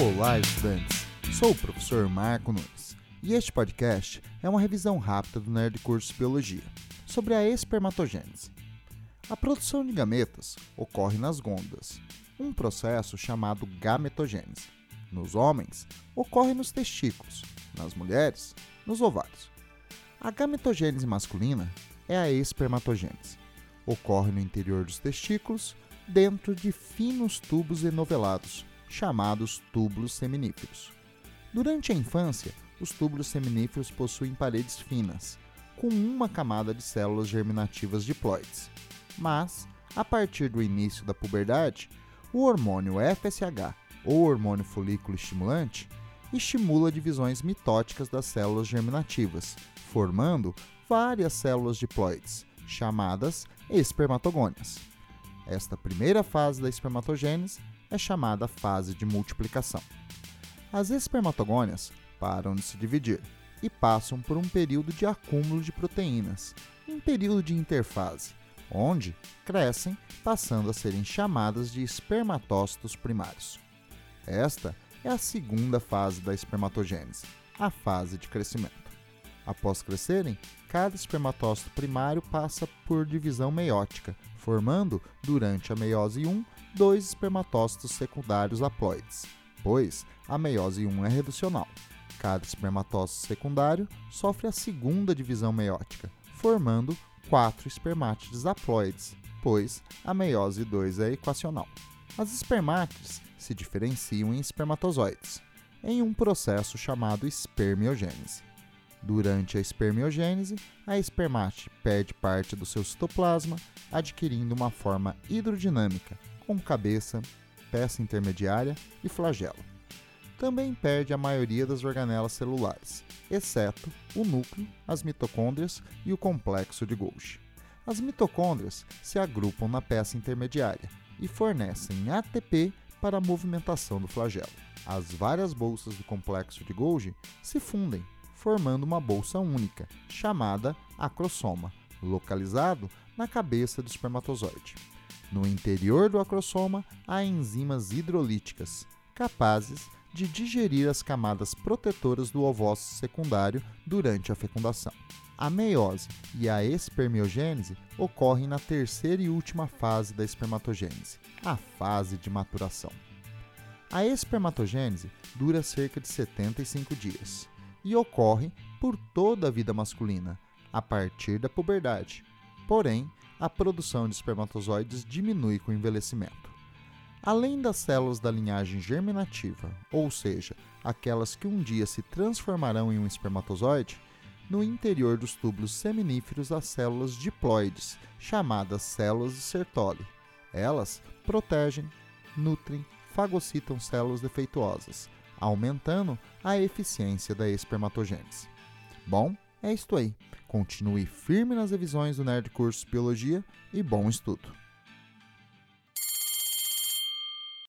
Olá, estudantes! Sou o professor Marco Nunes e este podcast é uma revisão rápida do Nerd Curso Biologia sobre a espermatogênese. A produção de gametas ocorre nas gônadas, um processo chamado gametogênese. Nos homens, ocorre nos testículos, nas mulheres, nos ovários. A gametogênese masculina é a espermatogênese. Ocorre no interior dos testículos, dentro de finos tubos enovelados, chamados túbulos seminíferos. Durante a infância, os túbulos seminíferos possuem paredes finas, com uma camada de células germinativas diploides. Mas, a partir do início da puberdade, o hormônio FSH, ou hormônio folículo estimulante, estimula divisões mitóticas das células germinativas, formando várias células diploides, chamadas espermatogônias. Esta primeira fase da espermatogênese é chamada fase de multiplicação. As espermatogônias param de se dividir e passam por um período de acúmulo de proteínas, em período de interfase, onde crescem, passando a serem chamadas de espermatócitos primários. Esta é a segunda fase da espermatogênese, a fase de crescimento. Após crescerem, cada espermatócito primário passa por divisão meiótica, formando, durante a meiose 1, dois espermatócitos secundários haploides, pois a meiose 1 é reducional. Cada espermatócito secundário sofre a segunda divisão meiótica, formando quatro espermátides haploides, pois a meiose 2 é equacional. As espermátides se diferenciam em espermatozoides, em um processo chamado espermiogênese. Durante a espermiogênese, a espermate perde parte do seu citoplasma, adquirindo uma forma hidrodinâmica, com cabeça, peça intermediária e flagelo. Também perde a maioria das organelas celulares, exceto o núcleo, as mitocôndrias e o complexo de Golgi. As mitocôndrias se agrupam na peça intermediária e fornecem ATP para a movimentação do flagelo. As várias bolsas do complexo de Golgi se fundem formando uma bolsa única, chamada acrosoma, localizado na cabeça do espermatozoide. No interior do acrosoma há enzimas hidrolíticas, capazes de digerir as camadas protetoras do ovócito secundário durante a fecundação. A meiose e a espermiogênese ocorrem na terceira e última fase da espermatogênese, a fase de maturação. A espermatogênese dura cerca de 75 dias e ocorre por toda a vida masculina, a partir da puberdade. Porém, a produção de espermatozoides diminui com o envelhecimento. Além das células da linhagem germinativa, ou seja, aquelas que um dia se transformarão em um espermatozoide, no interior dos túbulos seminíferos há células diploides, chamadas células de Sertoli. Elas protegem, nutrem, fagocitam células defeituosas, aumentando a eficiência da espermatogênese. Bom, é isto aí. Continue firme nas revisões do Nerd Curso Biologia e bom estudo!